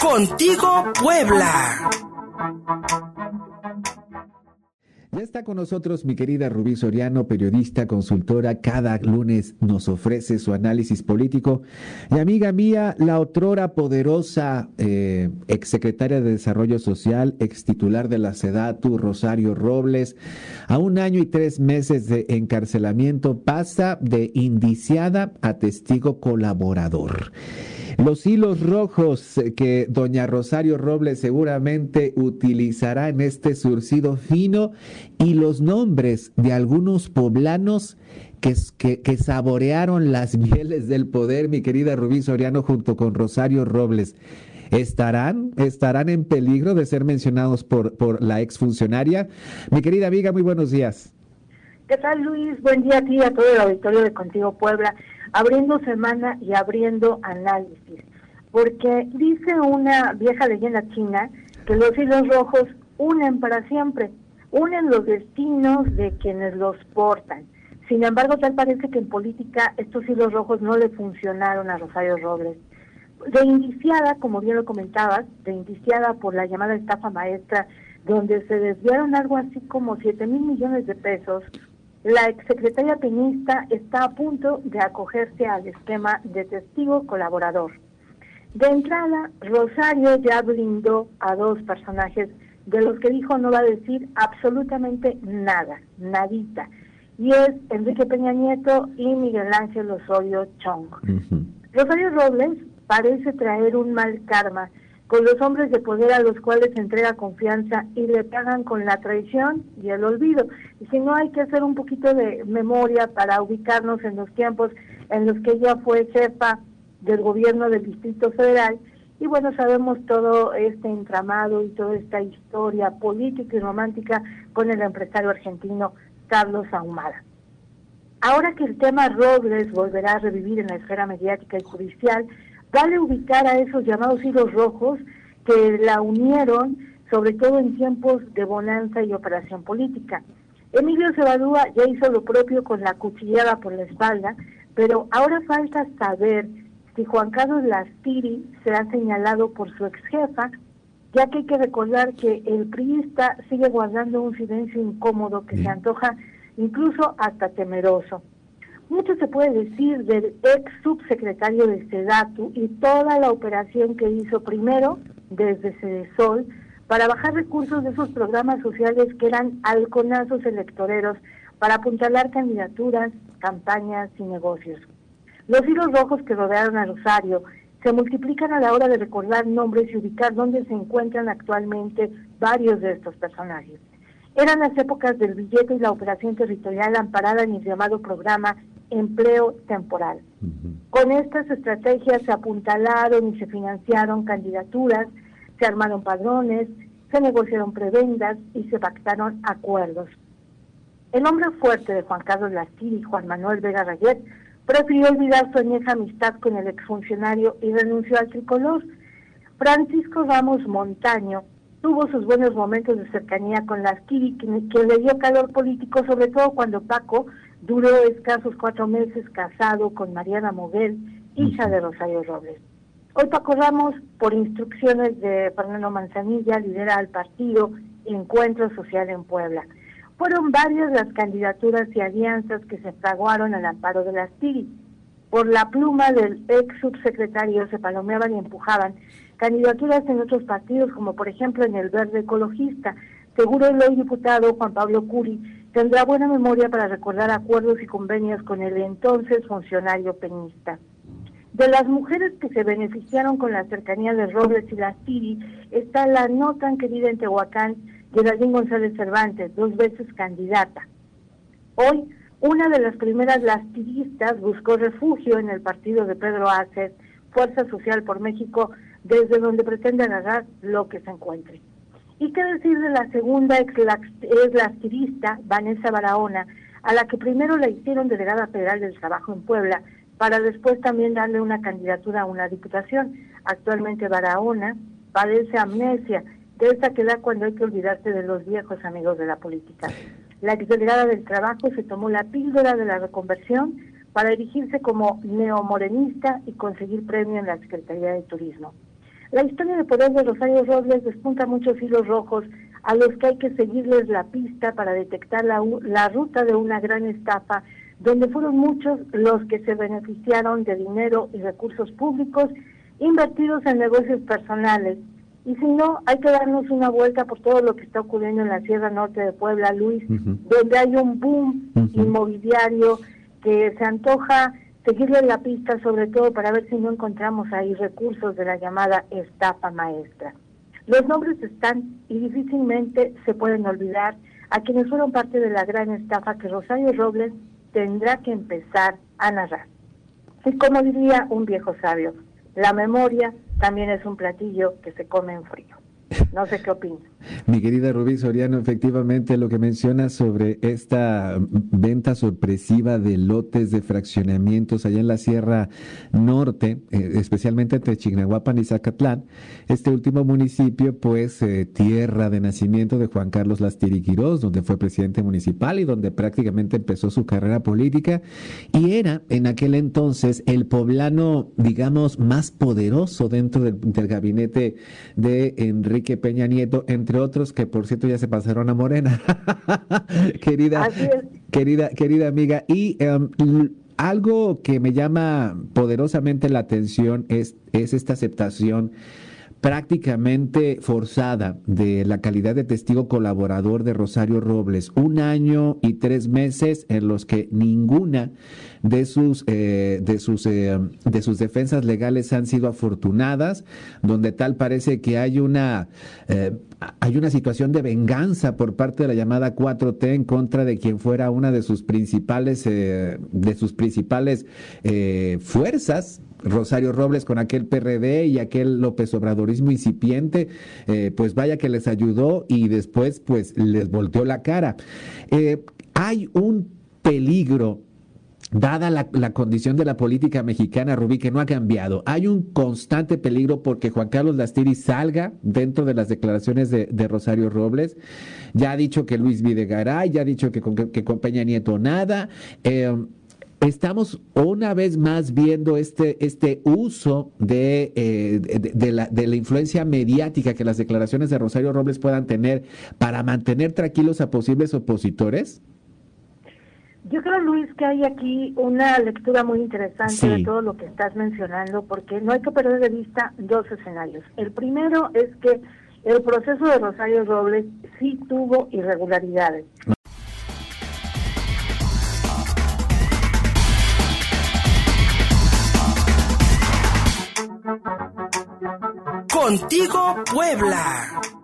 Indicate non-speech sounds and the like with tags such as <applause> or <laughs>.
Contigo Puebla. Está con nosotros mi querida Rubí Soriano, periodista, consultora. Cada lunes nos ofrece su análisis político. Y amiga mía, la otrora poderosa eh, exsecretaria de Desarrollo Social, ex titular de la SEDATU, Rosario Robles, a un año y tres meses de encarcelamiento, pasa de indiciada a testigo colaborador. Los hilos rojos que doña Rosario Robles seguramente utilizará en este surcido fino y los nombres de algunos poblanos que, que, saborearon las mieles del poder, mi querida Rubí Soriano, junto con Rosario Robles. ¿Estarán, estarán en peligro de ser mencionados por, por la exfuncionaria? Mi querida amiga, muy buenos días. ¿Qué tal, Luis? Buen día a ti y a todo el auditorio de Contigo Puebla abriendo semana y abriendo análisis, porque dice una vieja leyenda china que los hilos rojos unen para siempre, unen los destinos de quienes los portan. Sin embargo, tal parece que en política estos hilos rojos no le funcionaron a Rosario Robles. De indiciada, como bien lo comentabas, de indiciada por la llamada estafa maestra, donde se desviaron algo así como 7 mil millones de pesos, la exsecretaria penista está a punto de acogerse al esquema de testigo colaborador. De entrada, Rosario ya blindó a dos personajes de los que dijo no va a decir absolutamente nada, nadita. Y es Enrique Peña Nieto y Miguel Ángel Osorio Chong. Rosario Robles parece traer un mal karma con los hombres de poder a los cuales entrega confianza y le pagan con la traición y el olvido. Y si no, hay que hacer un poquito de memoria para ubicarnos en los tiempos en los que ella fue jefa del gobierno del Distrito Federal. Y bueno, sabemos todo este entramado y toda esta historia política y romántica con el empresario argentino Carlos Ahumada. Ahora que el tema Robles volverá a revivir en la esfera mediática y judicial, vale ubicar a esos llamados hilos rojos que la unieron, sobre todo en tiempos de bonanza y operación política. Emilio Cebadúa ya hizo lo propio con la cuchillada por la espalda, pero ahora falta saber si Juan Carlos Lastiri será señalado por su ex jefa, ya que hay que recordar que el priista sigue guardando un silencio incómodo que se antoja incluso hasta temeroso. Mucho se puede decir del ex subsecretario de SEDATU y toda la operación que hizo primero desde Cedesol para bajar recursos de esos programas sociales que eran halconazos electoreros para apuntalar candidaturas, campañas y negocios. Los hilos rojos que rodearon a Rosario se multiplican a la hora de recordar nombres y ubicar dónde se encuentran actualmente varios de estos personajes. Eran las épocas del billete y la operación territorial amparada en el llamado programa empleo temporal. Con estas estrategias se apuntalaron y se financiaron candidaturas, se armaron padrones, se negociaron prebendas y se pactaron acuerdos. El hombre fuerte de Juan Carlos Lastiri, Juan Manuel Vega Rayet, prefirió olvidar su añeja amistad con el exfuncionario y renunció al tricolor. Francisco Ramos Montaño tuvo sus buenos momentos de cercanía con Lastiri, que, que le dio calor político, sobre todo cuando Paco Duró escasos cuatro meses casado con Mariana Moguel, hija de Rosario Robles. Hoy Paco Ramos, por instrucciones de Fernando Manzanilla, lidera al partido Encuentro Social en Puebla. Fueron varias las candidaturas y alianzas que se fraguaron al amparo de las TIRI. Por la pluma del ex subsecretario se palomeaban y empujaban candidaturas en otros partidos, como por ejemplo en el Verde Ecologista. Seguro el hoy diputado Juan Pablo Curi tendrá buena memoria para recordar acuerdos y convenios con el entonces funcionario peñista. De las mujeres que se beneficiaron con la cercanía de Robles y las Tiri está la no tan querida en Tehuacán, Geraldine González Cervantes, dos veces candidata. Hoy, una de las primeras lastiristas buscó refugio en el partido de Pedro Aces, Fuerza Social por México, desde donde pretende agarrar lo que se encuentre. ¿Y qué decir de la segunda ex activista, Vanessa Barahona, a la que primero la hicieron delegada federal del trabajo en Puebla, para después también darle una candidatura a una diputación? Actualmente Barahona padece amnesia, de esta que da cuando hay que olvidarse de los viejos amigos de la política. La exdelegada del trabajo se tomó la píldora de la reconversión para erigirse como neomorenista y conseguir premio en la Secretaría de Turismo. La historia de poder de Rosario Robles despunta muchos hilos rojos a los que hay que seguirles la pista para detectar la, la ruta de una gran estafa donde fueron muchos los que se beneficiaron de dinero y recursos públicos invertidos en negocios personales. Y si no, hay que darnos una vuelta por todo lo que está ocurriendo en la Sierra Norte de Puebla, Luis, donde hay un boom inmobiliario que se antoja seguirle la pista, sobre todo para ver si no encontramos ahí recursos de la llamada estafa maestra. Los nombres están y difícilmente se pueden olvidar a quienes fueron parte de la gran estafa que Rosario Robles tendrá que empezar a narrar. Y como diría un viejo sabio, la memoria también es un platillo que se come en frío. No sé qué opinas. Mi querida Rubí Soriano, efectivamente lo que mencionas sobre esta venta sorpresiva de lotes de fraccionamientos allá en la Sierra Norte, eh, especialmente entre Chignahuapan y Zacatlán, este último municipio, pues eh, tierra de nacimiento de Juan Carlos Lastiri Quirós, donde fue presidente municipal y donde prácticamente empezó su carrera política, y era en aquel entonces el poblano, digamos, más poderoso dentro del, del gabinete de Enrique Peña Nieto, entre otros que por cierto ya se pasaron a Morena. <laughs> querida, querida, querida amiga. Y em, algo que me llama poderosamente la atención es, es esta aceptación prácticamente forzada de la calidad de testigo colaborador de Rosario Robles. Un año y tres meses en los que ninguna de sus, eh, de sus, eh, de sus defensas legales han sido afortunadas, donde tal parece que hay una, eh, hay una situación de venganza por parte de la llamada 4T en contra de quien fuera una de sus principales, de sus principales fuerzas Rosario Robles con aquel PRD y aquel López Obradorismo incipiente, eh, pues vaya que les ayudó y después pues les volteó la cara. Eh, hay un peligro dada la, condición de la política mexicana, Rubí, que no ha cambiado, hay un constante peligro porque Juan Carlos Lastiri salga dentro de las declaraciones de, Rosario Robles. Ya ha dicho que Luis Videgaray, ya ha dicho que con, que con Peña Nieto nada. Eh, estamos una vez más viendo este, este uso de, eh, de, la, de, la, influencia mediática que las declaraciones de Rosario Robles puedan tener para mantener tranquilos a posibles opositores? Yo creo, Luis, que hay aquí una lectura muy interesante de todo lo que estás mencionando, porque no hay que perder de vista dos escenarios. El primero es que el proceso de Rosario Robles sí tuvo irregularidades. Contigo Puebla.